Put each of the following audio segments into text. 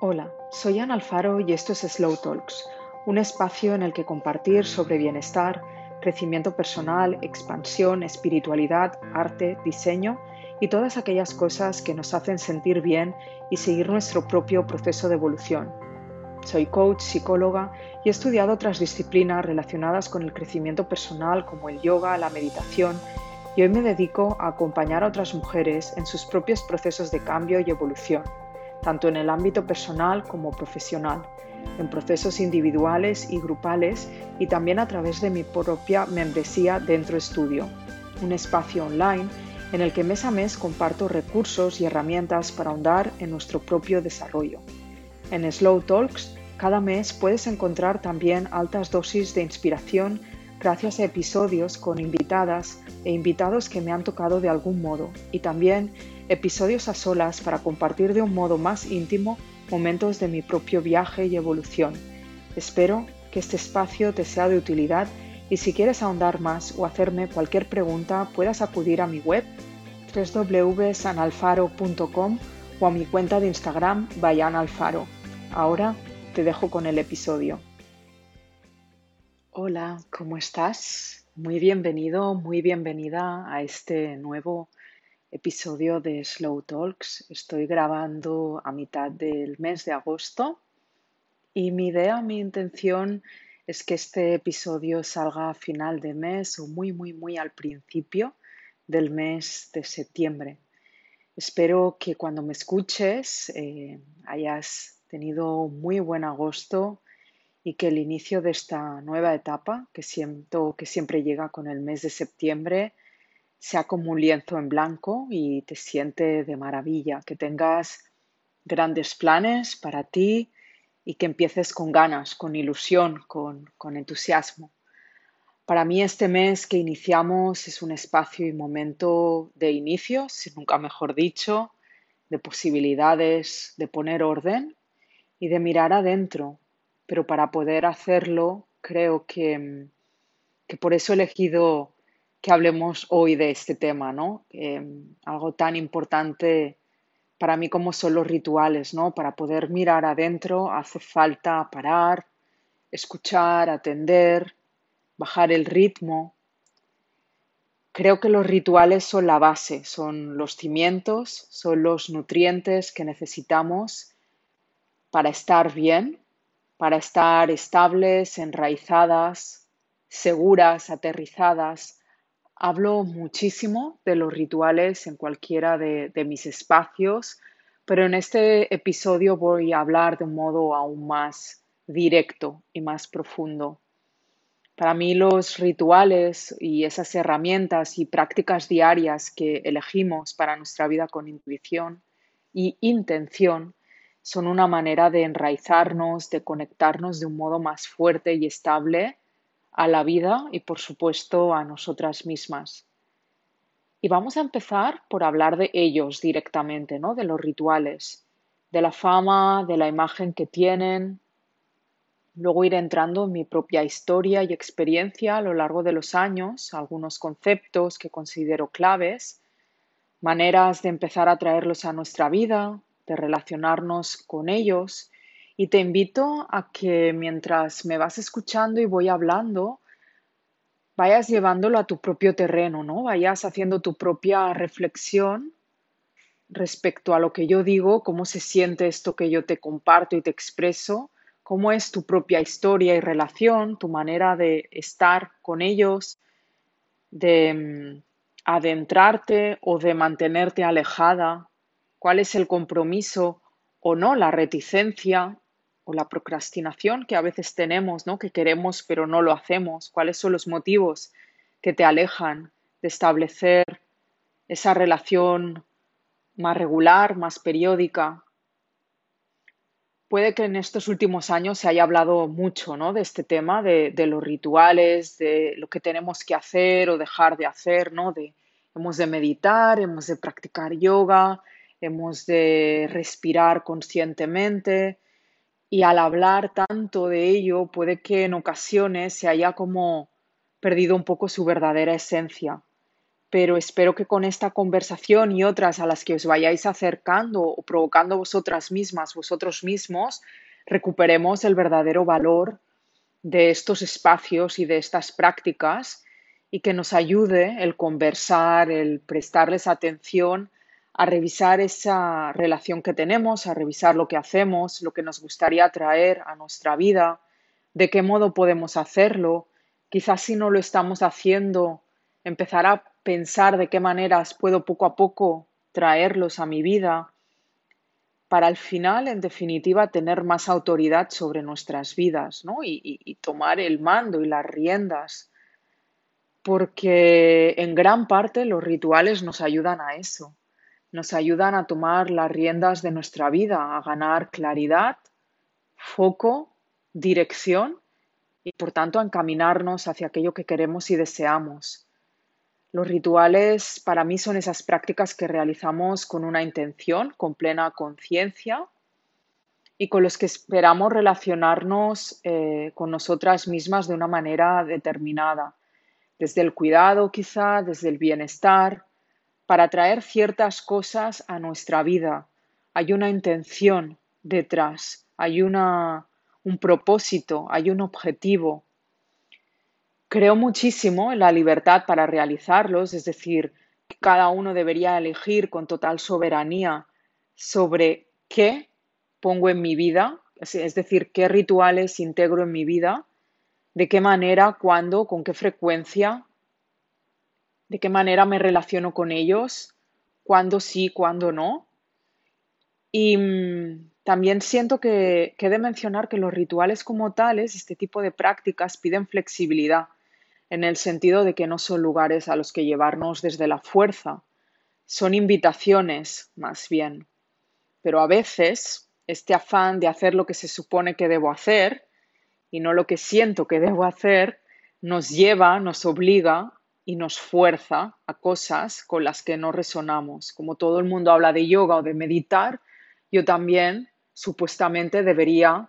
Hola, soy Ana Alfaro y esto es Slow Talks, un espacio en el que compartir sobre bienestar, crecimiento personal, expansión, espiritualidad, arte, diseño y todas aquellas cosas que nos hacen sentir bien y seguir nuestro propio proceso de evolución. Soy coach, psicóloga y he estudiado otras disciplinas relacionadas con el crecimiento personal como el yoga, la meditación y hoy me dedico a acompañar a otras mujeres en sus propios procesos de cambio y evolución, tanto en el ámbito personal como profesional, en procesos individuales y grupales y también a través de mi propia membresía Dentro Estudio, un espacio online en el que mes a mes comparto recursos y herramientas para ahondar en nuestro propio desarrollo. En Slow Talks, cada mes puedes encontrar también altas dosis de inspiración gracias a episodios con invitadas e invitados que me han tocado de algún modo y también episodios a solas para compartir de un modo más íntimo momentos de mi propio viaje y evolución. Espero que este espacio te sea de utilidad y si quieres ahondar más o hacerme cualquier pregunta puedas acudir a mi web www.sanalfaro.com o a mi cuenta de Instagram Alfaro. Ahora te dejo con el episodio. Hola, ¿cómo estás? Muy bienvenido, muy bienvenida a este nuevo episodio de Slow Talks. Estoy grabando a mitad del mes de agosto y mi idea, mi intención es que este episodio salga a final de mes o muy, muy, muy al principio del mes de septiembre. Espero que cuando me escuches eh, hayas tenido muy buen agosto y que el inicio de esta nueva etapa, que siento que siempre llega con el mes de septiembre, sea como un lienzo en blanco y te siente de maravilla, que tengas grandes planes para ti y que empieces con ganas, con ilusión, con, con entusiasmo. Para mí este mes que iniciamos es un espacio y momento de inicios, nunca mejor dicho, de posibilidades, de poner orden y de mirar adentro, pero para poder hacerlo creo que, que por eso he elegido que hablemos hoy de este tema, ¿no? algo tan importante para mí como son los rituales, ¿no? Para poder mirar adentro hace falta parar, escuchar, atender, bajar el ritmo. Creo que los rituales son la base, son los cimientos, son los nutrientes que necesitamos para estar bien, para estar estables, enraizadas, seguras, aterrizadas. Hablo muchísimo de los rituales en cualquiera de, mis espacios, pero en este episodio voy a hablar de un modo aún más directo y más profundo. Para mí los rituales y esas herramientas y prácticas diarias que elegimos para nuestra vida con intuición y intención son una manera de enraizarnos, de conectarnos de un modo más fuerte y estable a la vida y por supuesto a nosotras mismas. Y vamos a empezar por hablar de ellos directamente, ¿no? De los rituales, de la fama, de la imagen que tienen. Luego ir entrando en mi propia historia y experiencia a lo largo de los años, algunos conceptos que considero claves, maneras de empezar a traerlos a nuestra vida, de relacionarnos con ellos. Y te invito a que mientras me vas escuchando y voy hablando, vayas llevándolo a tu propio terreno, ¿no? Vayas haciendo tu propia reflexión respecto a lo que yo digo, cómo se siente esto que yo te comparto y te expreso, cómo es tu propia historia y relación, tu manera de estar con ellos, de mm, adentrarte o de mantenerte alejada cuál es el compromiso o no, la reticencia o la procrastinación que a veces tenemos, ¿no? que queremos pero no lo hacemos, cuáles son los motivos que te alejan de establecer esa relación más regular, más periódica. Puede que en estos últimos años se haya hablado mucho ¿no? de este tema, de, de, los rituales, de lo que tenemos que hacer o dejar de hacer, ¿no? de hemos de meditar, hemos de practicar yoga, hemos de respirar conscientemente y al hablar tanto de ello puede que en ocasiones se haya como perdido un poco su verdadera esencia. pero espero que con esta conversación y otras a las que os vayáis acercando o provocando vosotras mismas, vosotros mismos, recuperemos el verdadero valor de estos espacios y de estas prácticas y que nos ayude el conversar, el prestarles atención a revisar esa relación que tenemos, a revisar lo que hacemos, lo que nos gustaría traer a nuestra vida, de qué modo podemos hacerlo. Quizás si no lo estamos haciendo, empezar a pensar de qué maneras puedo poco a poco traerlos a mi vida para al final, en definitiva, tener más autoridad sobre nuestras vidas ¿no? y, y tomar el mando y las riendas. Porque en gran parte los rituales nos ayudan a eso nos ayudan a tomar las riendas de nuestra vida, a ganar claridad, foco, dirección y por tanto a encaminarnos hacia aquello que queremos y deseamos. Los rituales para mí son esas prácticas que realizamos con una intención, con plena conciencia y con los que esperamos relacionarnos eh, con nosotras mismas de una manera determinada, desde el cuidado quizá, desde el bienestar, para traer ciertas cosas a nuestra vida. Hay una intención detrás, hay una, un propósito, hay un objetivo. Creo muchísimo en la libertad para realizarlos, es decir, cada uno debería elegir con total soberanía sobre qué pongo en mi vida, es decir, qué rituales integro en mi vida, de qué manera, cuándo, con qué frecuencia, de qué manera me relaciono con ellos, cuándo sí, cuándo no. Y mm, también siento que, que he de mencionar que los rituales como tales, este tipo de prácticas, piden flexibilidad, en el sentido de que no son lugares a los que llevarnos desde la fuerza, son invitaciones más bien. Pero a veces este afán de hacer lo que se supone que debo hacer y no lo que siento que debo hacer, nos lleva, nos obliga y nos fuerza a cosas con las que no resonamos. Como todo el mundo habla de yoga o de meditar, yo también supuestamente debería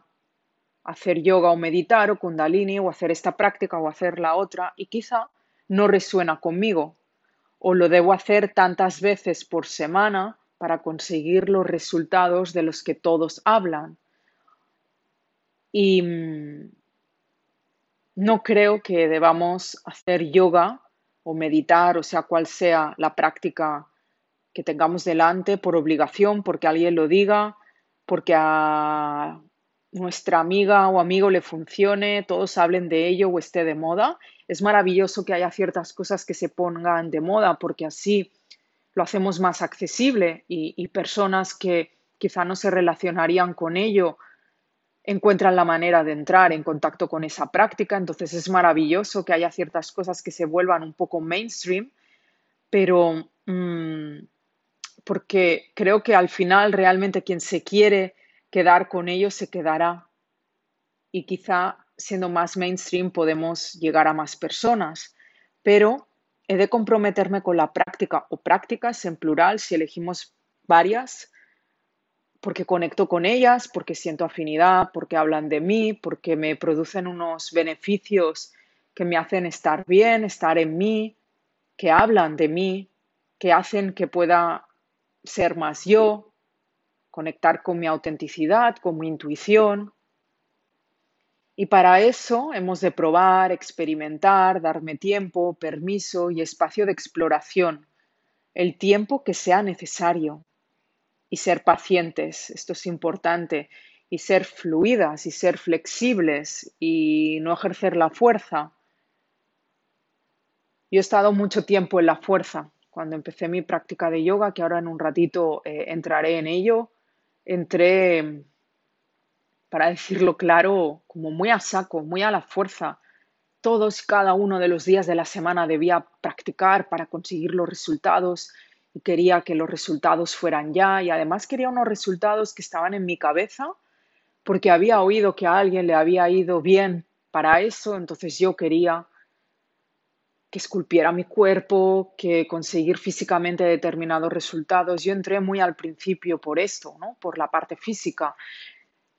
hacer yoga o meditar o kundalini o hacer esta práctica o hacer la otra y quizá no resuena conmigo o lo debo hacer tantas veces por semana para conseguir los resultados de los que todos hablan. Y mm, no creo que debamos hacer yoga o meditar, o sea, cual sea la práctica que tengamos delante por obligación, porque alguien lo diga, porque a nuestra amiga o amigo le funcione, todos hablen de ello o esté de moda. Es maravilloso que haya ciertas cosas que se pongan de moda porque así lo hacemos más accesible y, y personas que quizá no se relacionarían con ello encuentran la manera de entrar en contacto con esa práctica. Entonces es maravilloso que haya ciertas cosas que se vuelvan un poco mainstream, pero mm, porque creo que al final realmente quien se quiere quedar con ellos se quedará. Y quizá siendo más mainstream podemos llegar a más personas, pero he de comprometerme con la práctica o prácticas en plural si elegimos varias porque conecto con ellas, porque siento afinidad, porque hablan de mí, porque me producen unos beneficios que me hacen estar bien, estar en mí, que hablan de mí, que hacen que pueda ser más yo, conectar con mi autenticidad, con mi intuición. Y para eso hemos de probar, experimentar, darme tiempo, permiso y espacio de exploración, el tiempo que sea necesario y ser pacientes, esto es importante, y ser fluidas y ser flexibles y no ejercer la fuerza. Yo he estado mucho tiempo en la fuerza. Cuando empecé mi práctica de yoga, que ahora en un ratito eh, entraré en ello, entré, para decirlo claro, como muy a saco, muy a la fuerza. Todos y cada uno de los días de la semana debía practicar para conseguir los resultados quería que los resultados fueran ya y además quería unos resultados que estaban en mi cabeza porque había oído que a alguien le había ido bien para eso, entonces yo quería que esculpiera mi cuerpo, que conseguir físicamente determinados resultados. Yo entré muy al principio por esto, ¿no? Por la parte física.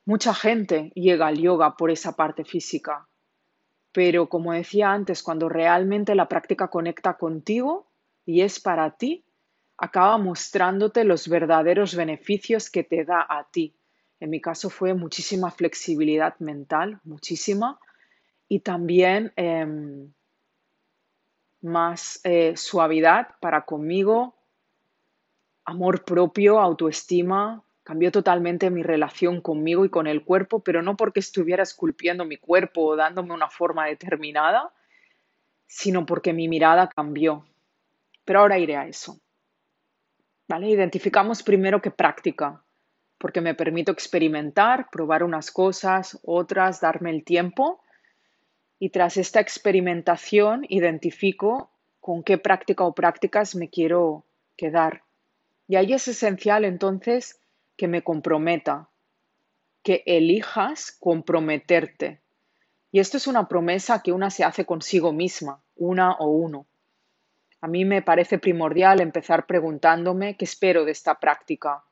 Mucha gente llega al yoga por esa parte física. Pero como decía antes, cuando realmente la práctica conecta contigo, y es para ti, acaba mostrándote los verdaderos beneficios que te da a ti. En mi caso fue muchísima flexibilidad mental, muchísima, y también em, más eh, suavidad para conmigo, amor propio, autoestima, cambió totalmente mi relación conmigo y con el cuerpo, pero no porque estuviera esculpiendo mi cuerpo o dándome una forma determinada, sino porque mi mirada cambió. Pero ahora iré a eso. ¿Vale? Identificamos primero qué práctica, porque me permito experimentar, probar unas cosas, otras, darme el tiempo. Y tras esta experimentación identifico con qué práctica o prácticas me quiero quedar. Y ahí es esencial entonces que me comprometa, que elijas comprometerte. Y esto es una promesa que una se hace consigo misma, una o uno. A mí me parece primordial empezar preguntándome qué espero de esta práctica,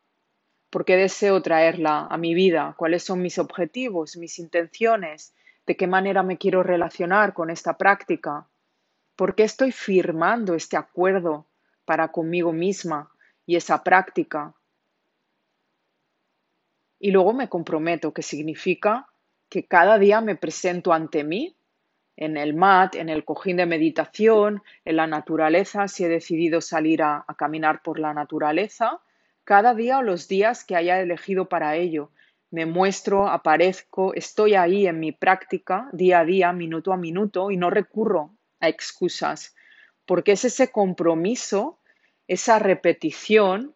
por qué deseo traerla a mi vida, cuáles son mis objetivos, mis intenciones, de qué manera me quiero relacionar con esta práctica, por qué estoy firmando este acuerdo para conmigo misma y esa práctica. Y luego me comprometo, que significa que cada día me presento ante mí, en el mat, en el cojín de meditación, en la naturaleza, si he decidido salir a, caminar por la naturaleza, cada día o los días que haya elegido para ello. Me muestro, aparezco, estoy ahí en mi práctica día a día, minuto a minuto, y no recurro a excusas, porque es ese compromiso esa repetición,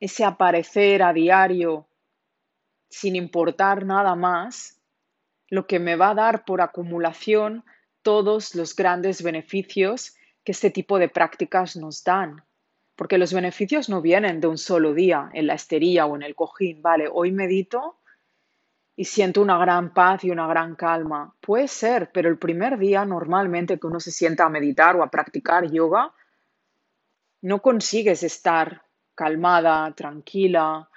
ese aparecer a diario sin importar nada más, lo que me va a dar por acumulación todos los grandes beneficios que este tipo de prácticas nos dan. Porque los beneficios no vienen de un solo día en la esterilla o en el cojín. Vale, hoy medito y siento una gran paz y una gran calma. Puede ser, pero el primer día normalmente que uno se sienta a meditar o a practicar yoga, no consigues estar calmada, tranquila.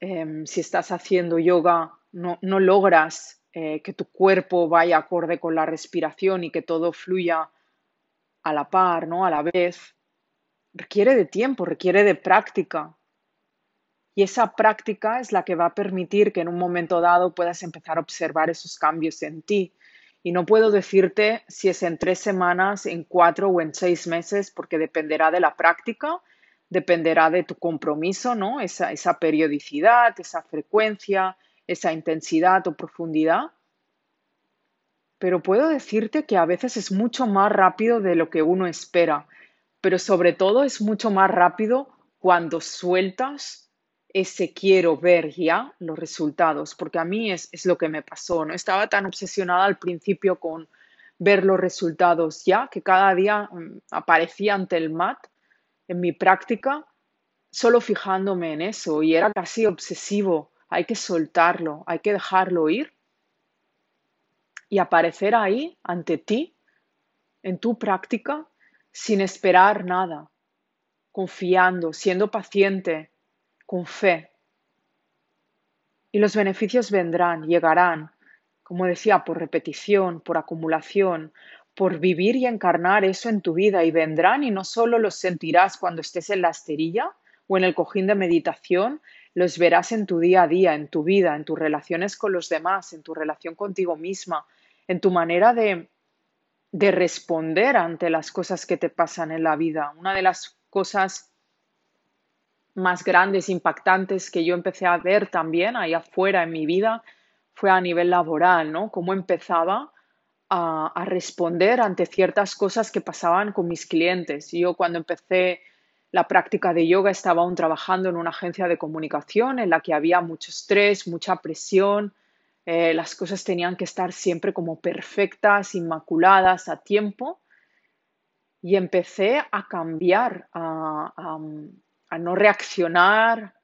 Em, si estás haciendo yoga, no, logras eh, que tu cuerpo vaya acorde con la respiración y que todo fluya a la par, ¿no? A la vez. Requiere de tiempo, requiere de práctica. Y esa práctica es la que va a permitir que en un momento dado puedas empezar a observar esos cambios en ti. Y no puedo decirte si es en tres semanas, en cuatro o en seis meses, porque dependerá de la práctica, dependerá de tu compromiso, ¿no? Esa, esa periodicidad, esa frecuencia, esa intensidad o profundidad. Pero puedo decirte que a veces es mucho más rápido de lo que uno espera, pero sobre todo es mucho más rápido cuando sueltas ese quiero ver ya los resultados, porque a mí es, lo que me pasó, ¿no? Estaba tan obsesionada al principio con ver los resultados ya, que cada día mm, aparecía ante el mat en mi práctica, solo fijándome en eso, y era casi obsesivo, hay que soltarlo, hay que dejarlo ir y aparecer ahí ante ti, en tu práctica, sin esperar nada, confiando, siendo paciente, con fe. Y los beneficios vendrán, llegarán, como decía, por repetición, por acumulación, por vivir y encarnar eso en tu vida y vendrán y no solo los sentirás cuando estés en la esterilla o en el cojín de meditación, los verás en tu día a día, en tu vida, en tus relaciones con los demás, en tu relación contigo misma, en tu manera de, de responder ante las cosas que te pasan en la vida. Una de las cosas más grandes, impactantes que yo empecé a ver también ahí afuera en mi vida fue a nivel laboral, ¿no? Cómo empezaba a, a responder ante ciertas cosas que pasaban con mis clientes. Yo cuando empecé la práctica de yoga estaba aún trabajando en una agencia de comunicación en la que había mucho estrés, mucha presión, eh, las cosas tenían que estar siempre como perfectas, inmaculadas, a tiempo. Y empecé a cambiar, a, a no reaccionar,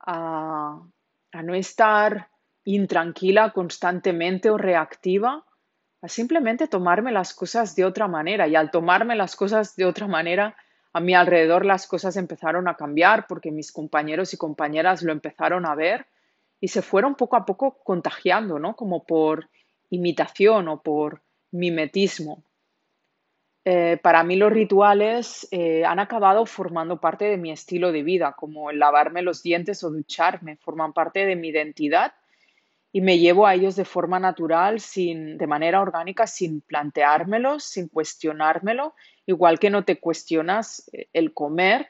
a, no estar intranquila constantemente o reactiva, a simplemente tomarme las cosas de otra manera. Y al tomarme las cosas de otra manera, a mi alrededor las cosas empezaron a cambiar porque mis compañeros y compañeras lo empezaron a ver y se fueron poco a poco contagiando, ¿no? Como por imitación o por mimetismo. eh, para mí los rituales eh, han acabado formando parte de mi estilo de vida, como el lavarme los dientes o ducharme, forman parte de mi identidad y me llevo a ellos de forma natural, sin, de manera orgánica, sin planteármelos, sin cuestionármelo, igual que no te cuestionas eh, el comer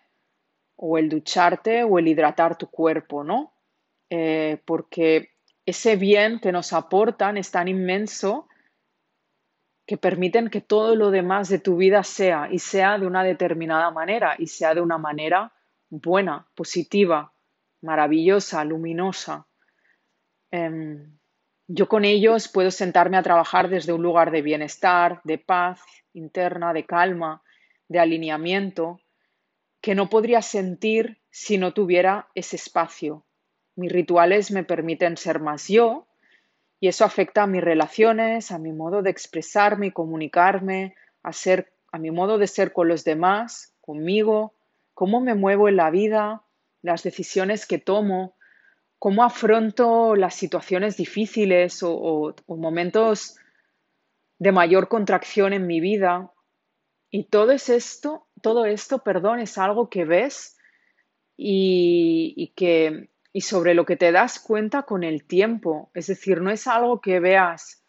o el ducharte o el hidratar tu cuerpo, ¿no? porque ese bien que nos aportan es tan inmenso que permiten que todo lo demás de tu vida sea y sea de una determinada manera y sea de una manera buena, positiva, maravillosa, luminosa. Em, yo con ellos puedo sentarme a trabajar desde un lugar de bienestar, de paz interna, de calma, de alineamiento, que no podría sentir si no tuviera ese espacio. Mis rituales me permiten ser más yo, y eso afecta a mis relaciones, a mi modo de expresarme y comunicarme, a, ser, a mi modo de ser con los demás, conmigo, cómo me muevo en la vida, las decisiones que tomo, cómo afronto las situaciones difíciles o, momentos de mayor contracción en mi vida. Y todo es esto, todo esto, perdón, es algo que ves y que y sobre lo que te das cuenta con el tiempo. Es decir, no es algo que veas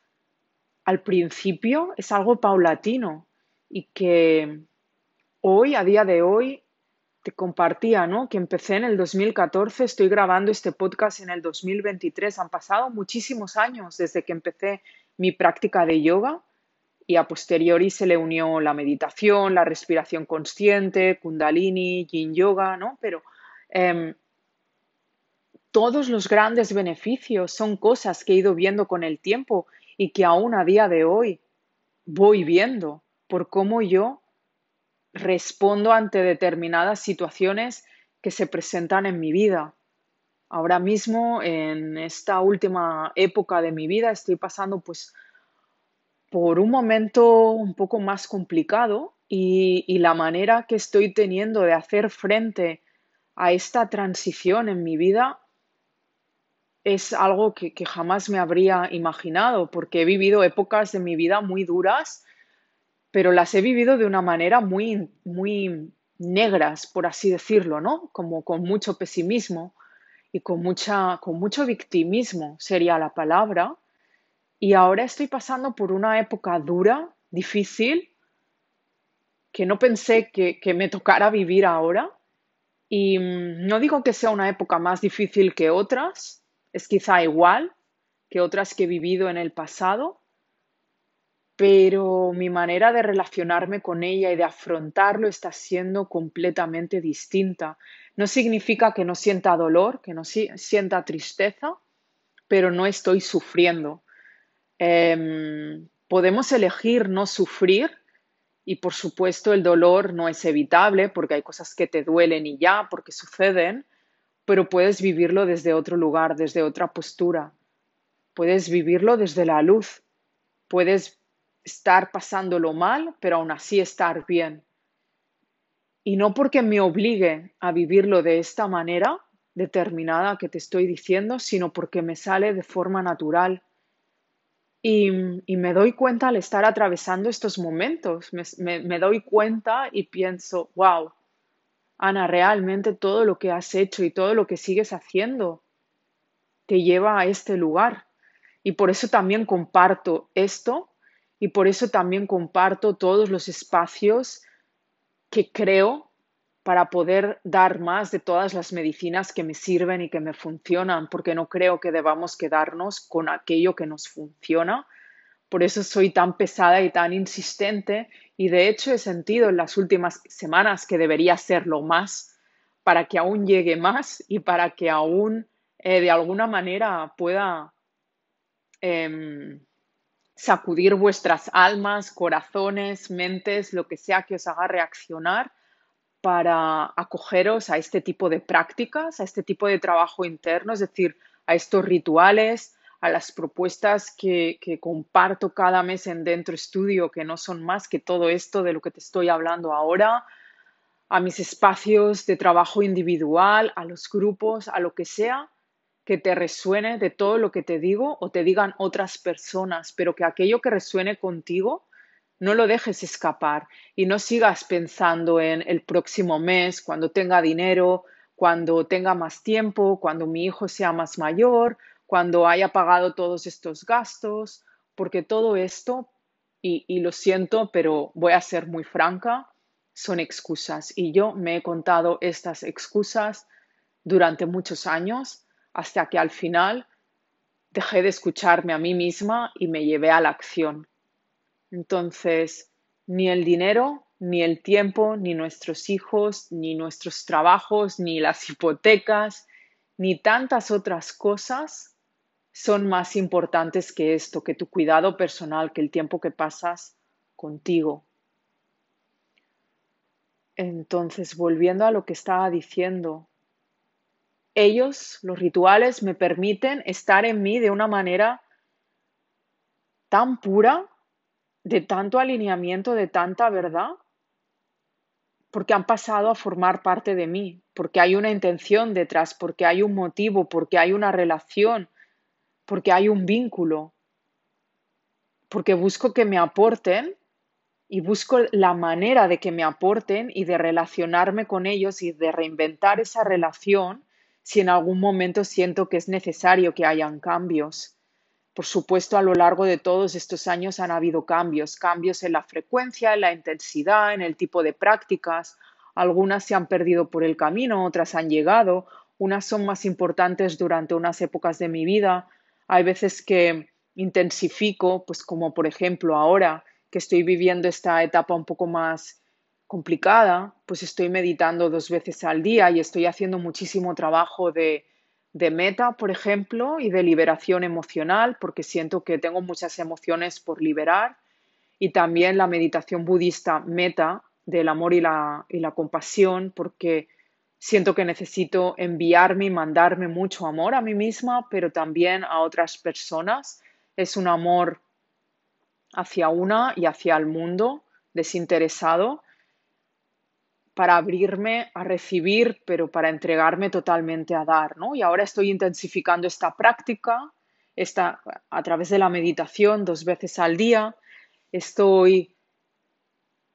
al principio, es algo paulatino y que hoy, a día de hoy, te compartía, ¿no? Que empecé en el 2014, estoy grabando este podcast en el 2023. Han pasado muchísimos años desde que empecé mi práctica de yoga y a posteriori se le unió la meditación, la respiración consciente, kundalini, yin yoga, ¿no? Pero em, todos los grandes beneficios son cosas que he ido viendo con el tiempo y que aún a día de hoy voy viendo por cómo yo respondo ante determinadas situaciones que se presentan en mi vida. Ahora mismo, en esta última época de mi vida, estoy pasando pues por un momento un poco más complicado y, y la manera que estoy teniendo de hacer frente a esta transición en mi vida es algo que, jamás me habría imaginado, porque he vivido épocas de mi vida muy duras, pero las he vivido de una manera muy, muy negras, por así decirlo, ¿no? Como con mucho pesimismo y con, mucha, con mucho victimismo sería la palabra. Y ahora estoy pasando por una época dura, difícil, que no pensé que, que me tocara vivir ahora. Y mm, no digo que sea una época más difícil que otras, es quizá igual que otras que he vivido en el pasado, pero mi manera de relacionarme con ella y de afrontarlo está siendo completamente distinta. No significa que no sienta dolor, que no sienta tristeza, pero no estoy sufriendo. Em, podemos elegir no sufrir y por supuesto el dolor no es evitable porque hay cosas que te duelen y ya, porque suceden, pero puedes vivirlo desde otro lugar, desde otra postura. Puedes vivirlo desde la luz. Puedes estar pasándolo mal, pero aún así estar bien. Y no porque me obligue a vivirlo de esta manera determinada que te estoy diciendo, sino porque me sale de forma natural. Y, me doy cuenta al estar atravesando estos momentos, me doy cuenta y pienso, wow, Ana, realmente todo lo que has hecho y todo lo que sigues haciendo te lleva a este lugar. Y por eso también comparto esto y por eso también comparto todos los espacios que creo para poder dar más de todas las medicinas que me sirven y que me funcionan, porque no creo que debamos quedarnos con aquello que nos funciona. Por eso soy tan pesada y tan insistente y de hecho he sentido en las últimas semanas que debería serlo más para que aún llegue más y para que aún eh, de alguna manera pueda em, sacudir vuestras almas, corazones, mentes, lo que sea que os haga reaccionar para acogeros a este tipo de prácticas, a este tipo de trabajo interno, es decir, a estos rituales, a las propuestas que, comparto cada mes en Dentro Estudio, que no son más que todo esto de lo que te estoy hablando ahora, a mis espacios de trabajo individual, a los grupos, a lo que sea que te resuene de todo lo que te digo o te digan otras personas, pero que aquello que resuene contigo No lo dejes escapar y no sigas pensando en el próximo mes, cuando tenga dinero, cuando tenga más tiempo, cuando mi hijo sea más mayor, cuando haya pagado todos estos gastos, porque todo esto, y, lo siento, pero voy a ser muy franca, son excusas. Y yo me he contado estas excusas durante muchos años hasta que al final dejé de escucharme a mí misma y me llevé a la acción. Entonces, ni el dinero, ni el tiempo, ni nuestros hijos, ni nuestros trabajos, ni las hipotecas, ni tantas otras cosas son más importantes que esto, que tu cuidado personal, que el tiempo que pasas contigo. Entonces, volviendo a lo que estaba diciendo, ellos, los rituales, me permiten estar en mí de una manera tan pura, de tanto alineamiento, de tanta verdad, porque han pasado a formar parte de mí, porque hay una intención detrás, porque hay un motivo, porque hay una relación, porque hay un vínculo, porque busco que me aporten y busco la manera de que me aporten y de relacionarme con ellos y de reinventar esa relación si en algún momento siento que es necesario que hayan cambios. Por supuesto, a lo largo de todos estos años han habido cambios, cambios en la frecuencia, en la intensidad, en el tipo de prácticas. Algunas se han perdido por el camino, otras han llegado, unas son más importantes durante unas épocas de mi vida. Hay veces que intensifico, pues como por ejemplo ahora que estoy viviendo esta etapa un poco más complicada, pues estoy meditando dos veces al día y estoy haciendo muchísimo trabajo de, de meta, por ejemplo, y de liberación emocional, porque siento que tengo muchas emociones por liberar. Y también la meditación budista meta del amor y la, y la compasión, porque siento que necesito enviarme y mandarme mucho amor a mí misma, pero también a otras personas. Es un amor hacia una y hacia el mundo desinteresado para abrirme a recibir, pero para entregarme totalmente a dar, ¿no? Y ahora estoy intensificando esta práctica, esta, a través de la meditación dos veces al día. Estoy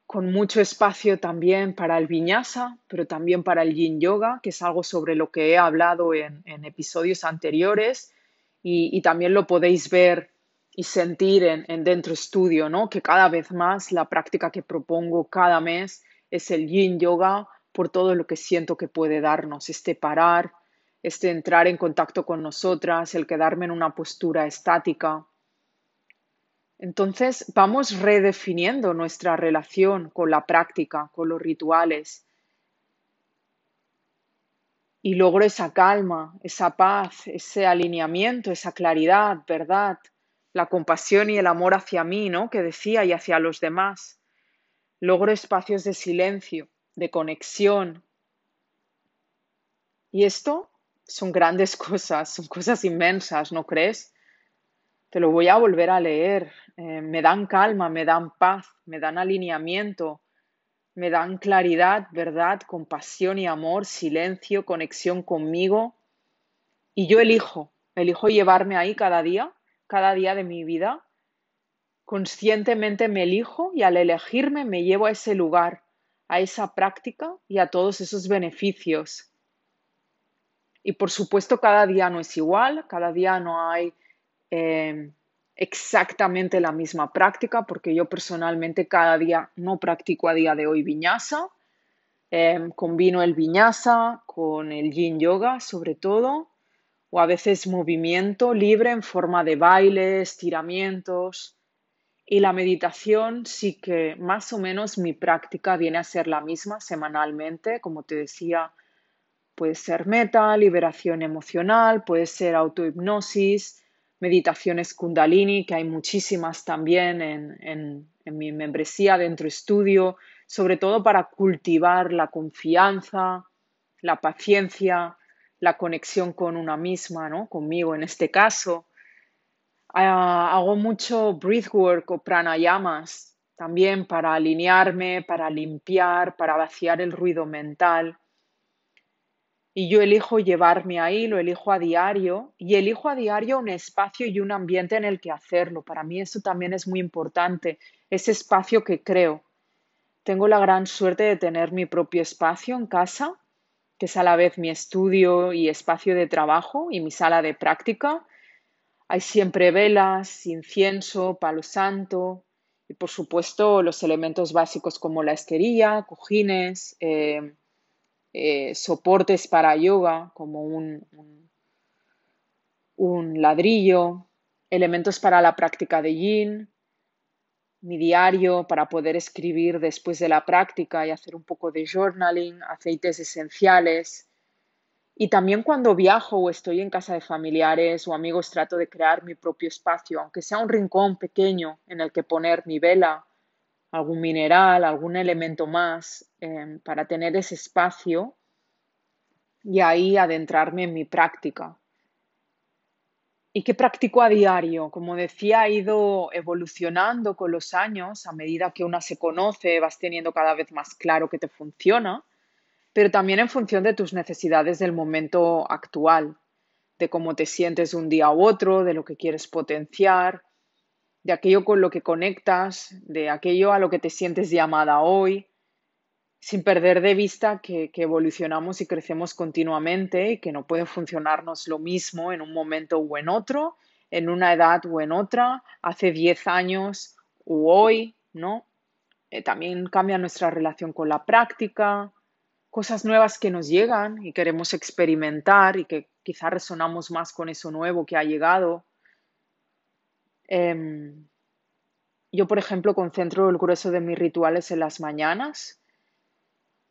con mucho espacio también para el vinyasa, pero también para el yin yoga, que es algo sobre lo que he hablado en, episodios anteriores y, también lo podéis ver y sentir en, en Dentro Estudio, ¿no? Que cada vez más la práctica que propongo cada mes es el yin yoga por todo lo que siento que puede darnos, este parar, este entrar en contacto con nosotras, el quedarme en una postura estática. Entonces vamos redefiniendo nuestra relación con la práctica, con los rituales. Y logro esa calma, esa paz, ese alineamiento, esa claridad, verdad, la compasión y el amor hacia mí, ¿no? Que decía, y hacia los demás logro espacios de silencio, de conexión. Y esto son grandes cosas, son cosas inmensas, ¿no crees? Te lo voy a volver a leer. Eh, me dan calma, me dan paz, me dan alineamiento, me dan claridad, verdad, compasión y amor, silencio, conexión conmigo. Y yo elijo, elijo llevarme ahí cada día, cada día de mi vida, Conscientemente me elijo y al elegirme me llevo a ese lugar, a esa práctica y a todos esos beneficios. Y por supuesto cada día no es igual, cada día no hay em, exactamente la misma práctica, porque yo personalmente cada día no practico a día de hoy viñasa. Em, combino el viñasa con el yin yoga sobre todo, o a veces movimiento libre en forma de baile, estiramientos. Y la meditación sí que más o menos mi práctica viene a ser la misma semanalmente, como te decía, puede ser meta, liberación emocional, puede ser autohipnosis, meditaciones kundalini, que hay muchísimas también en, en, mi membresía dentro estudio, sobre todo para cultivar la confianza, la paciencia, la conexión con una misma, ¿no? Conmigo en este caso Ah, hago mucho breathwork o pranayamas también para alinearme, para limpiar, para vaciar el ruido mental. y yo elijo llevarme ahí, lo elijo a diario y elijo a diario un espacio y un ambiente en el que hacerlo. Para mí eso también es muy importante, ese espacio que creo. Tengo la gran suerte de tener mi propio espacio en casa, que es a la vez mi estudio y espacio de trabajo y mi sala de práctica. Hay siempre velas, incienso, palo santo y por supuesto los elementos básicos como la esterilla, cojines, eh, eh, soportes para yoga como un, un, ladrillo, elementos para la práctica de yin, mi diario para poder escribir después de la práctica y hacer un poco de journaling, aceites esenciales. Y también cuando viajo o estoy en casa de familiares o amigos trato de crear mi propio espacio, aunque sea un rincón pequeño en el que poner mi vela algún mineral, algún elemento más, em, para tener ese espacio y ahí adentrarme en mi práctica. ¿Y qué practico a diario? Como decía, ha ido evolucionando con los años, a medida que una se conoce, vas teniendo cada vez más claro que te funciona, pero también en función de tus necesidades del momento actual, de cómo te sientes un día u otro, de lo que quieres potenciar, de aquello con lo que conectas, de aquello a lo que te sientes llamada hoy, sin perder de vista que, evolucionamos y crecemos continuamente y que no puede funcionarnos lo mismo en un momento o en otro, en una edad o en otra, hace 10 años u hoy, ¿no? Eh, también cambia nuestra relación con la práctica, cosas nuevas que nos llegan y queremos experimentar y que quizá resonamos más con eso nuevo que ha llegado Em, yo, por ejemplo, concentro el grueso de mis rituales en las mañanas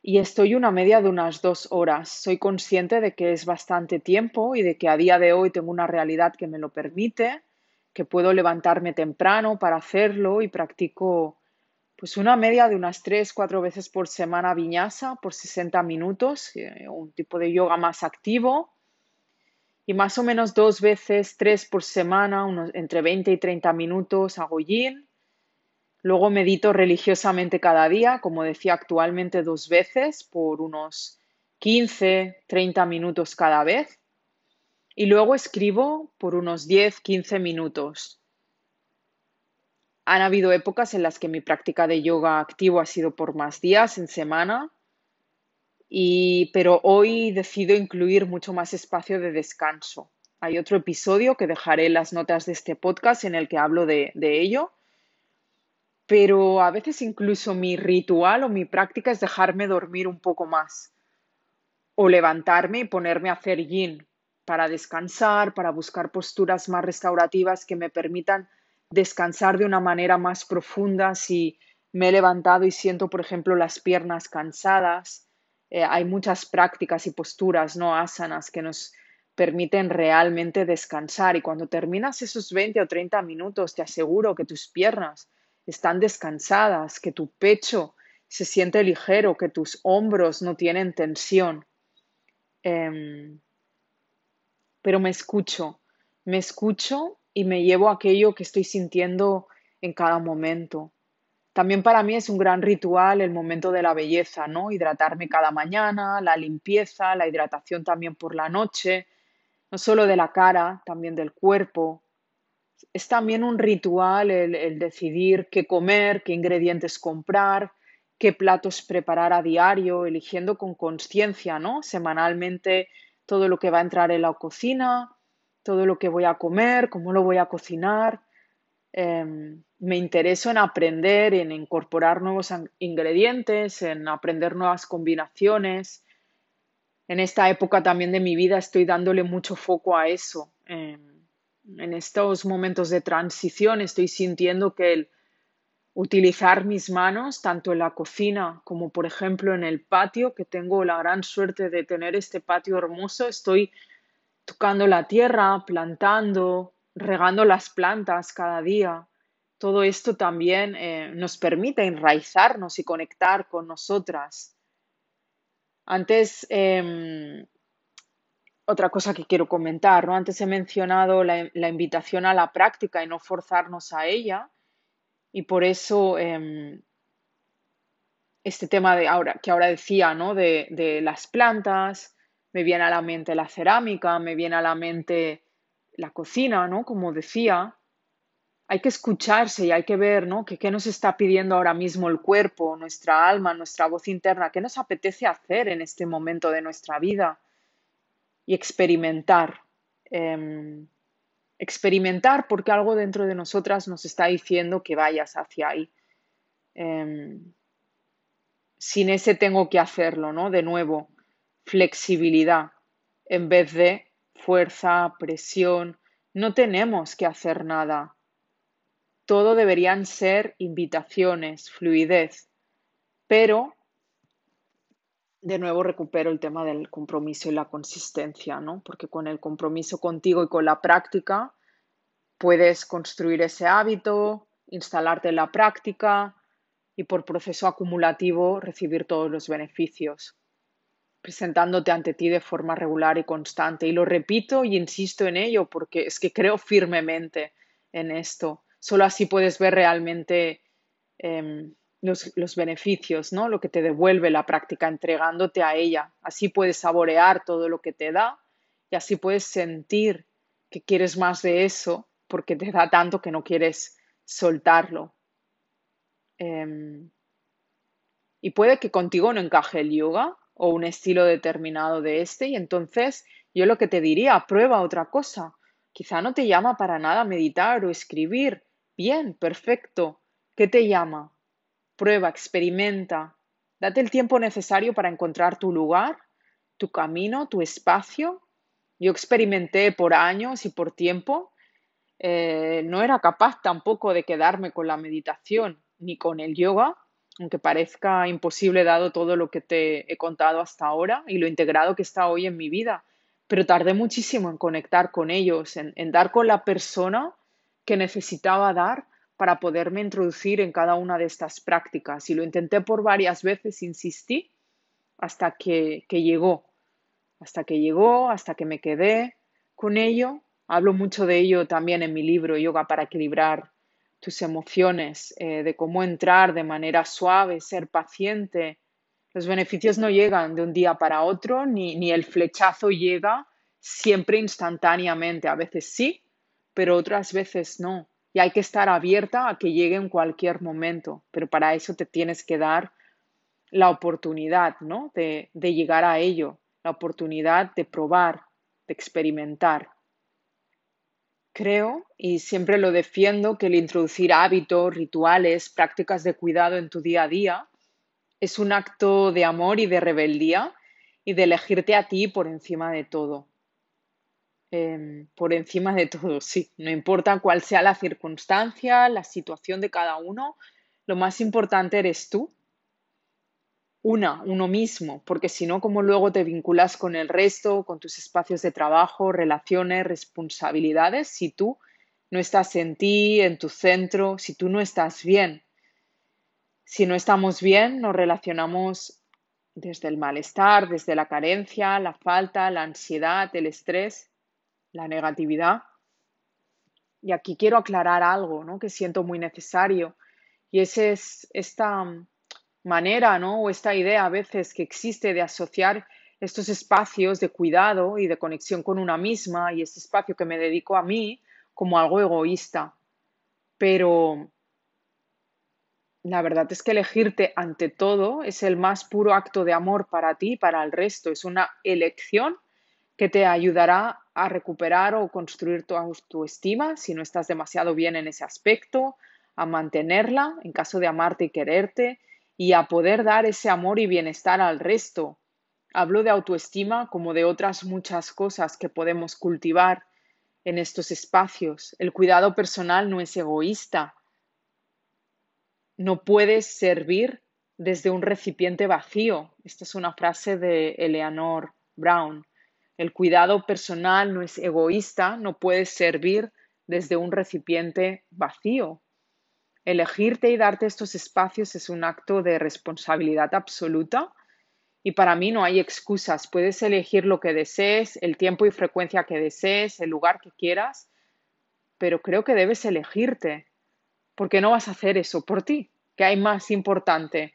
y estoy una media de unas dos horas. Soy consciente de que es bastante tiempo y de que a día de hoy tengo una realidad que me lo permite, que puedo levantarme temprano para hacerlo y practico pues una media de unas tres, cuatro veces por semana viñasa por 60 minutos, eh, un tipo de yoga más activo y más o menos dos veces, tres por semana, unos, entre 20 y 30 minutos hago yin. Luego medito religiosamente cada día, como decía actualmente dos veces por unos 15, 30 minutos cada vez. Y luego escribo por unos 10, 15 minutos. Han habido épocas en las que mi práctica de yoga activo ha sido por más días en semana pero hoy decido incluir mucho más espacio de descanso. Hay otro episodio que dejaré las notas de este podcast en el que hablo de, de ello, pero a veces incluso mi ritual o mi práctica es dejarme dormir un poco más o levantarme y ponerme a hacer yin para descansar, para buscar posturas más restaurativas que me permitan descansar de una manera más profunda si me he levantado y siento, por ejemplo, las piernas cansadas eh, hay muchas prácticas y posturas, no asanas, que nos permiten realmente descansar. Y cuando terminas esos 20 o 30 minutos, te aseguro que tus piernas están descansadas, que tu pecho se siente ligero, que tus hombros no tienen tensión. Em, pero me escucho, me escucho y me llevo aquello que estoy sintiendo en cada momento. También para mí es un gran ritual el momento de la belleza, ¿no? Hidratarme cada mañana, la limpieza, la hidratación también por la noche, no solo de la cara, también del cuerpo. Es también un ritual el, decidir qué comer, qué ingredientes comprar, qué platos preparar a diario, eligiendo con conciencia, ¿no? Semanalmente todo lo que va a entrar en la cocina, todo lo que voy a comer, cómo lo voy a cocinar. Em, me intereso en aprender, en incorporar nuevos ingredientes, en aprender nuevas combinaciones. En esta época también de mi vida estoy dándole mucho foco a eso. en estos momentos de transición estoy sintiendo que el utilizar mis manos, tanto en la cocina como por ejemplo en el patio, que tengo la gran suerte de tener este patio hermoso, estoy tocando la tierra, plantando, regando las plantas cada día todo esto también eh, nos permite enraizarnos y conectar con nosotras. Antes, em, otra cosa que quiero comentar, ¿no? Antes he mencionado la, invitación a la práctica y no forzarnos a ella. Y por eso em, este tema de ahora, que ahora decía, ¿no? De, de las plantas, me viene a la mente la cerámica, me viene a la mente la cocina, ¿no? Como decía, hay que escucharse y hay que ver, ¿no? ¿Qué nos está pidiendo ahora mismo el cuerpo, nuestra alma, nuestra voz interna? ¿Qué nos apetece hacer en este momento de nuestra vida? Y experimentar. Em, experimentar porque algo dentro de nosotras nos está diciendo que vayas hacia ahí. Em, sin ese tengo que hacerlo, ¿no? De nuevo, flexibilidad en vez de fuerza, presión. No tenemos que hacer nada. Todo deberían ser invitaciones, fluidez. Pero, de nuevo, recupero el tema del compromiso y la consistencia, ¿no? Porque con el compromiso contigo y con la práctica puedes construir ese hábito, instalarte en la práctica, y por proceso acumulativo recibir todos los beneficios, presentándote ante ti de forma regular y constante. Y lo repito y insisto en ello porque es que creo firmemente en esto. Solo así puedes ver realmente em, los, los, beneficios, ¿no? Lo que te devuelve la práctica entregándote a ella. Así puedes saborear todo lo que te da y así puedes sentir que quieres más de eso porque te da tanto que no quieres soltarlo. Em, y puede que contigo no encaje el yoga o un estilo determinado de este y entonces yo lo que te diría, prueba otra cosa. Quizá no te llama para nada meditar o escribir. Bien, perfecto. ¿Qué te llama? Prueba, experimenta. Date el tiempo necesario para encontrar tu lugar, tu camino, tu espacio. Yo experimenté por años y por tiempo. Eh, no era capaz tampoco de quedarme con la meditación ni con el yoga, aunque parezca imposible dado todo lo que te he contado hasta ahora y lo integrado que está hoy en mi vida. Pero tardé muchísimo en conectar con ellos, en, dar con la persona que necesitaba dar para poderme introducir en cada una de estas prácticas. Y lo intenté por varias veces, insistí, hasta que, que llegó, hasta que llegó, hasta que me quedé con ello. Hablo mucho de ello también en mi libro Yoga para equilibrar tus emociones, eh, de cómo entrar de manera suave, ser paciente. Los beneficios no llegan de un día para otro, ni, ni el flechazo llega siempre instantáneamente. A veces sí, pero otras veces no. Y hay que estar abierta a que llegue en cualquier momento, pero para eso te tienes que dar la oportunidad, ¿no? De, de llegar a ello, la oportunidad de probar, de experimentar. Creo, y siempre lo defiendo, que el introducir hábitos, rituales, prácticas de cuidado en tu día a día es un acto de amor y de rebeldía y de elegirte a ti por encima de todo. Em, por encima de todo, sí. No importa cuál sea la circunstancia, la situación de cada uno, lo más importante eres tú una, uno mismo, porque si no, ¿cómo luego te vinculas con el resto, con tus espacios de trabajo, relaciones, responsabilidades, si tú no estás en ti, en tu centro, si tú no estás bien? Si no estamos bien, nos relacionamos desde el malestar, desde la carencia, la falta, la ansiedad, el estrés, la negatividad. Y aquí quiero aclarar algo ¿no? que siento muy necesario, y ese es esta manera, ¿no? O esta idea a veces que existe de asociar estos espacios de cuidado y de conexión con una misma y este espacio que me dedico a mí como algo egoísta. Pero la verdad es que elegirte ante todo es el más puro acto de amor para ti y para el resto. Es una elección que te ayudará a recuperar o construir tu autoestima si no estás demasiado bien en ese aspecto, a mantenerla en caso de amarte y quererte y a poder dar ese amor y bienestar al resto. Hablo de autoestima como de otras muchas cosas que podemos cultivar en estos espacios. El cuidado personal no es egoísta. No puedes servir desde un recipiente vacío. Esta es una frase de Eleanor Brown. El cuidado personal no es egoísta, no puedes servir desde un recipiente vacío. Elegirte y darte estos espacios es un acto de responsabilidad absoluta y para mí no hay excusas. Puedes elegir lo que desees, el tiempo y frecuencia que desees, el lugar que quieras, pero creo que debes elegirte porque no vas a hacer eso por ti. ¿Qué hay más importante?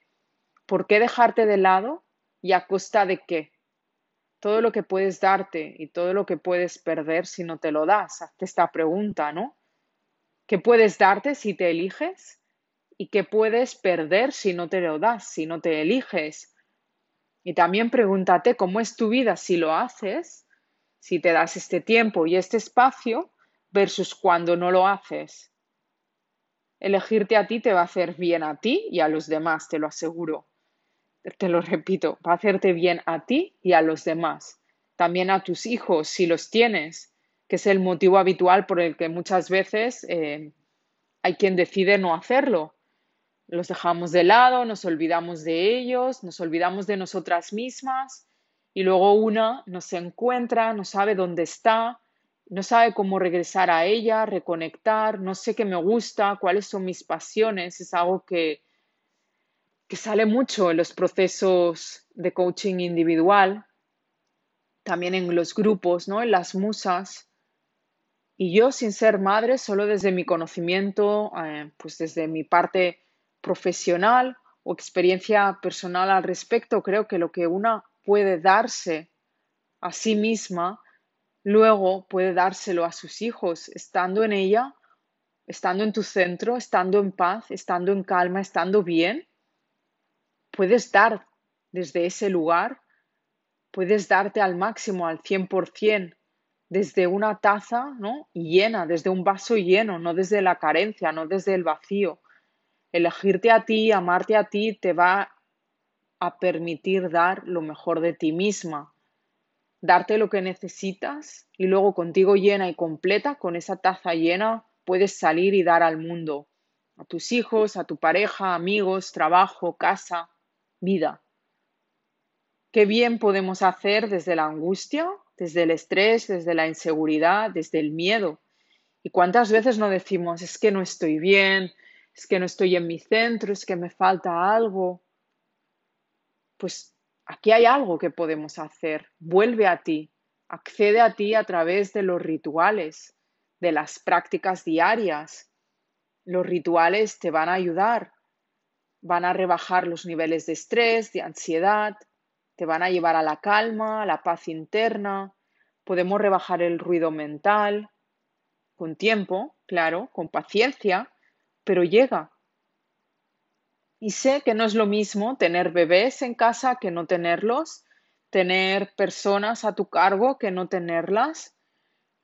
¿Por qué dejarte de lado y a costa de qué? todo lo que puedes darte y todo lo que puedes perder si no te lo das. Hazte esta pregunta, ¿no? ¿Qué puedes darte si te eliges? ¿Y qué puedes perder si no te lo das, si no te eliges? Y también pregúntate cómo es tu vida si lo haces, si te das este tiempo y este espacio versus cuando no lo haces. Elegirte a ti te va a hacer bien a ti y a los demás, te lo aseguro. Te lo repito, va a hacerte bien a ti y a los demás. También a tus hijos, si los tienes, que es el motivo habitual por el que muchas veces eh, hay quien decide no hacerlo. Los dejamos de lado, nos olvidamos de ellos, nos olvidamos de nosotras mismas y luego una no se encuentra, no sabe dónde está, no sabe cómo regresar a ella, reconectar, no sé qué me gusta, cuáles son mis pasiones, es algo que, que sale mucho en los procesos de coaching individual, también en los grupos, ¿no? en las musas. Y yo, sin ser madre, solo desde mi conocimiento, eh, pues desde mi parte profesional o experiencia personal al respecto, creo que lo que una puede darse a sí misma luego puede dárselo a sus hijos, estando en ella, estando en tu centro, estando en paz, estando en calma, estando bien. Puedes dar desde ese lugar, puedes darte al máximo, al 100%, desde una taza ¿no? llena, desde un vaso lleno, no desde la carencia, no desde el vacío. Elegirte a ti, amarte a ti, te va a permitir dar lo mejor de ti misma darte lo que necesitas y luego contigo llena y completa, con esa taza llena, puedes salir y dar al mundo, a tus hijos, a tu pareja, amigos, trabajo, casa, vida. Qué bien podemos hacer desde la angustia, desde el estrés, desde la inseguridad, desde el miedo. ¿Y cuántas veces no decimos, es que no estoy bien, es que no estoy en mi centro, es que me falta algo? Pues aquí hay algo que podemos hacer. Vuelve a ti, accede a ti a través de los rituales, de las prácticas diarias. Los rituales te van a ayudar, van a rebajar los niveles de estrés, de ansiedad, te van a llevar a la calma, a la paz interna. Podemos rebajar el ruido mental con tiempo, claro, con paciencia, pero llega. Y sé que no es lo mismo tener bebés en casa que no tenerlos, tener personas a tu cargo que no tenerlas.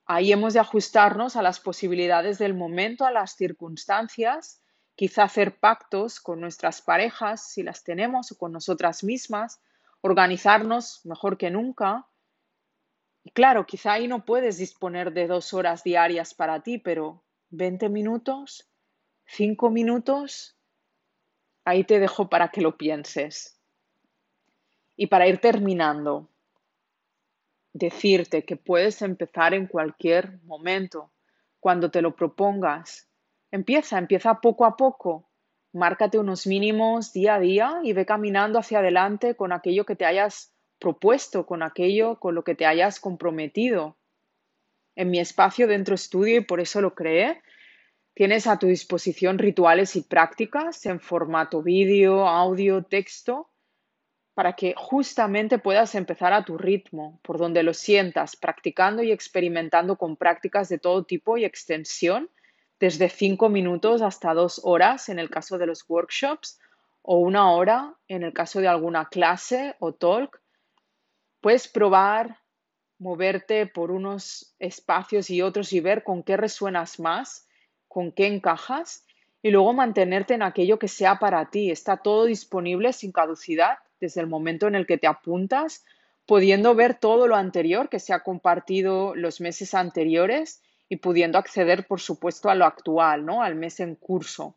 Ahí hemos de ajustarnos a las posibilidades del momento, a las circunstancias, quizá hacer pactos con nuestras parejas, si las tenemos, o con nosotras mismas, organizarnos mejor que nunca. Y claro, quizá ahí no puedes disponer de dos horas diarias para ti, pero 20 minutos, 5 minutos, Ahí te dejo para que lo pienses. Y para ir terminando, decirte que puedes empezar en cualquier momento, cuando te lo propongas. Empieza, empieza poco a poco. Márcate unos mínimos día a día y ve caminando hacia adelante con aquello que te hayas propuesto, con aquello con lo que te hayas comprometido. En mi espacio dentro estudio, y por eso lo creé, Tienes a tu disposición rituales y prácticas en formato vídeo, audio, texto, para que justamente puedas empezar a tu ritmo, por donde lo sientas, practicando y experimentando con prácticas de todo tipo y extensión, desde cinco minutos hasta dos horas en el caso de los workshops o una hora en el caso de alguna clase o talk. Puedes probar, moverte por unos espacios y otros y ver con qué resuenas más con qué encajas y luego mantenerte en aquello que sea para ti. Está todo disponible sin caducidad desde el momento en el que te apuntas, pudiendo ver todo lo anterior que se ha compartido los meses anteriores y pudiendo acceder, por supuesto, a lo actual, ¿no? Al mes en curso.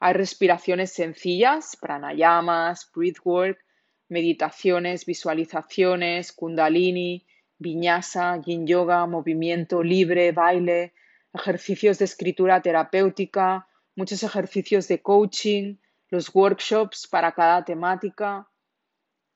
Hay respiraciones sencillas, pranayamas, breathwork, meditaciones, visualizaciones, kundalini, viñasa, yin yoga, movimiento libre, baile, ejercicios de escritura terapéutica, muchos ejercicios de coaching, los workshops para cada temática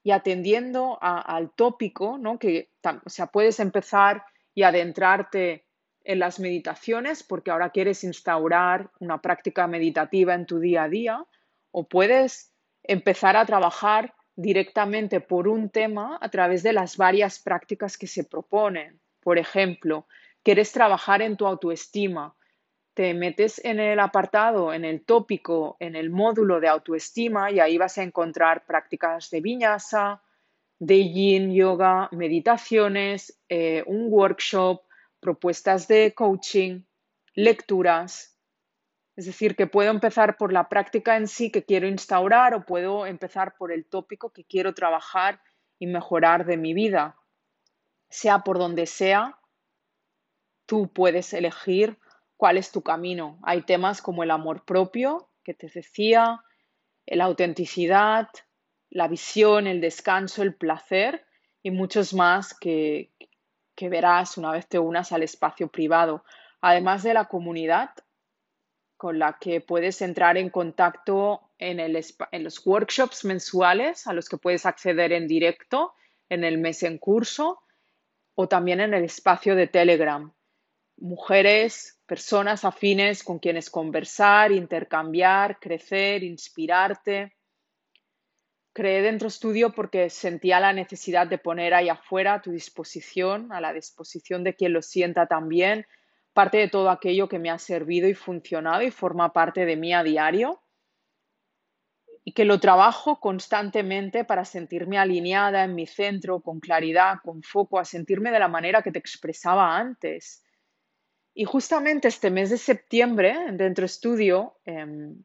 y atendiendo al tópico, ¿no? que o sea, puedes empezar y adentrarte en las meditaciones porque ahora quieres instaurar una práctica meditativa en tu día a día o puedes empezar a trabajar directamente por un tema a través de las varias prácticas que se proponen. Por ejemplo, quieres trabajar en tu autoestima, te metes en el apartado, en el tópico, en el módulo de autoestima y ahí vas a encontrar prácticas de viñasa, de yin yoga, meditaciones, eh, un workshop, propuestas de coaching, lecturas. Es decir, que puedo empezar por la práctica en sí que quiero instaurar o puedo empezar por el tópico que quiero trabajar y mejorar de mi vida. Sea por donde sea, tú puedes elegir cuál es tu camino. Hay temas como el amor propio, que te decía, la autenticidad, la visión, el descanso, el placer y muchos más que, que verás una vez te unas al espacio privado, además de la comunidad con la que puedes entrar en contacto en, los workshops mensuales a los que puedes acceder en directo en el mes en curso o también en el espacio de Telegram. Mujeres, personas afines con quienes conversar, intercambiar, crecer, inspirarte creé Dentro Estudio porque sentía la necesidad de poner ahí afuera a tu disposición, a la disposición de quien lo sienta también, parte de todo aquello que me ha servido y funcionado y forma parte de mí a diario y que lo trabajo constantemente para sentirme alineada en mi centro, con claridad, con foco, a sentirme de la manera que te expresaba antes. Y justamente este mes de septiembre, Dentro Estudio, em,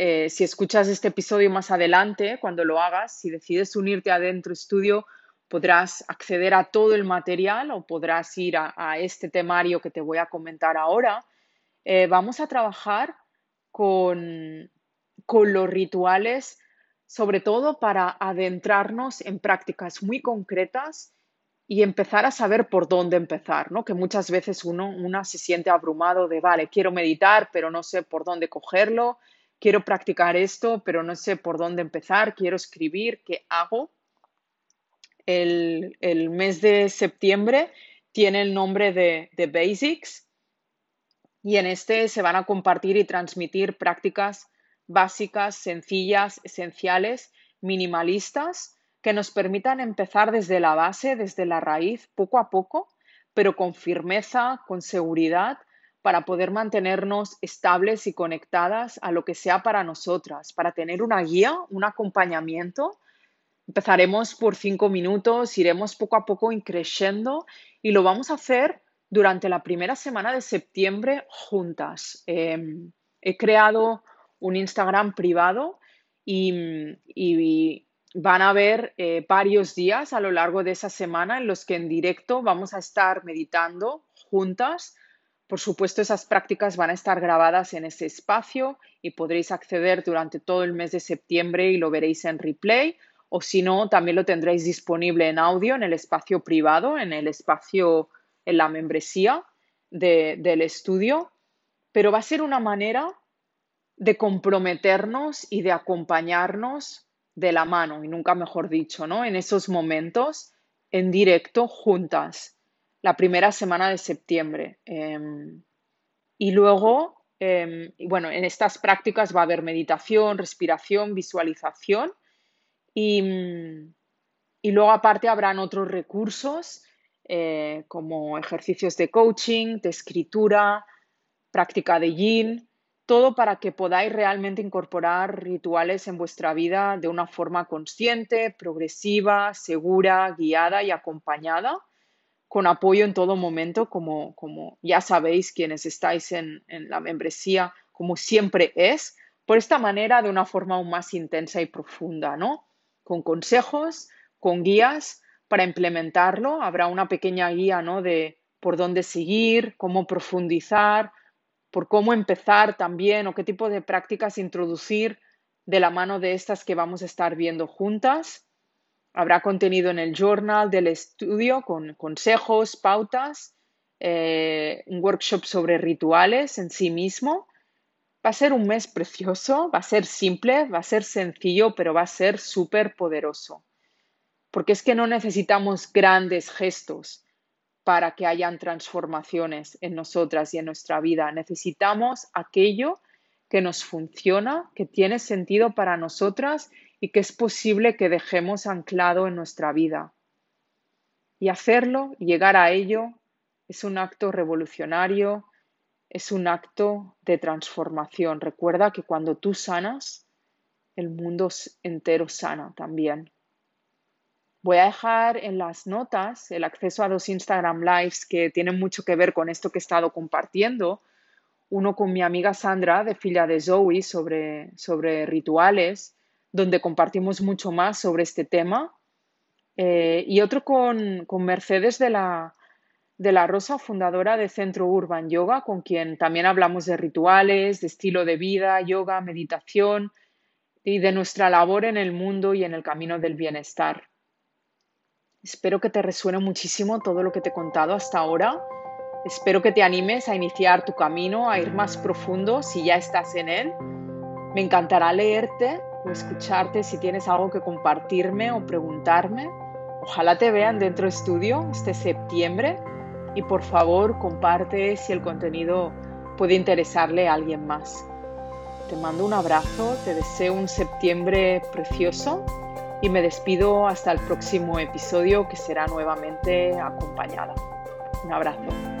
eh, si escuchas este episodio más adelante, cuando lo hagas, si decides unirte a Dentro Estudio, podrás acceder a todo el material o podrás ir a, este temario que te voy a comentar ahora. Eh, vamos a trabajar con, con los rituales, sobre todo para adentrarnos en prácticas muy concretas y empezar a saber por dónde empezar, ¿no? Que muchas veces uno una se siente abrumado de, vale, quiero meditar, pero no sé por dónde cogerlo, quiero practicar esto, pero no sé por dónde empezar, quiero escribir, ¿qué hago? El, mes de septiembre tiene el nombre de, de Basics y en este se van a compartir y transmitir prácticas básicas, sencillas, esenciales, minimalistas, que nos permitan empezar desde la base, desde la raíz, poco a poco, pero con firmeza, con seguridad para poder mantenernos estables y conectadas a lo que sea para nosotras, para tener una guía, un acompañamiento. Empezaremos por cinco minutos, iremos poco a poco increciendo y lo vamos a hacer durante la primera semana de septiembre juntas. Em, he creado un Instagram privado y, van a haber eh, varios días a lo largo de esa semana en los que en directo vamos a estar meditando juntas por supuesto, esas prácticas van a estar grabadas en ese espacio y podréis acceder durante todo el mes de septiembre y lo veréis en replay. O si no, también lo tendréis disponible en audio en el espacio privado, en el espacio, en la membresía del estudio. Pero va a ser una manera de comprometernos y de acompañarnos de la mano, y nunca mejor dicho, ¿no? En esos momentos en directo juntas la primera semana de septiembre. Em, y luego, em, bueno, en estas prácticas va a haber meditación, respiración, visualización y, y luego aparte habrán otros recursos eh, como ejercicios de coaching, de escritura, práctica de yin, todo para que podáis realmente incorporar rituales en vuestra vida de una forma consciente, progresiva, segura, guiada y acompañada con apoyo en todo momento, como, como ya sabéis quienes estáis en, en, la membresía, como siempre es, por esta manera de una forma aún más intensa y profunda, ¿no? Con consejos, con guías para implementarlo. Habrá una pequeña guía, ¿no? De por dónde seguir, cómo profundizar, por cómo empezar también o qué tipo de prácticas introducir de la mano de estas que vamos a estar viendo juntas. Habrá contenido en el journal del estudio con consejos, pautas, eh, un workshop sobre rituales en sí mismo. Va a ser un mes precioso, va a ser simple, va a ser sencillo, pero va a ser súper poderoso. Porque es que no necesitamos grandes gestos para que hayan transformaciones en nosotras y en nuestra vida. Necesitamos aquello que nos funciona, que tiene sentido para nosotras y que es posible que dejemos anclado en nuestra vida. Y hacerlo, llegar a ello, es un acto revolucionario, es un acto de transformación. Recuerda que cuando tú sanas, el mundo entero sana también. Voy a dejar en las notas el acceso a dos Instagram Lives que tienen mucho que ver con esto que he estado compartiendo. Uno con mi amiga Sandra, de Filla de Zoe, sobre, sobre rituales, donde compartimos mucho más sobre este tema. Eh, y otro con, Mercedes de la, de la Rosa, fundadora de Centro Urban Yoga, con quien también hablamos de rituales, de estilo de vida, yoga, meditación y de nuestra labor en el mundo y en el camino del bienestar. Espero que te resuene muchísimo todo lo que te he contado hasta ahora. Espero que te animes a iniciar tu camino, a ir más profundo si ya estás en él. Me encantará leerte o escucharte si tienes algo que compartirme o preguntarme. Ojalá te vean dentro de estudio este septiembre y por favor comparte si el contenido puede interesarle a alguien más. Te mando un abrazo, te deseo un septiembre precioso y me despido hasta el próximo episodio que será nuevamente acompañada. Un abrazo.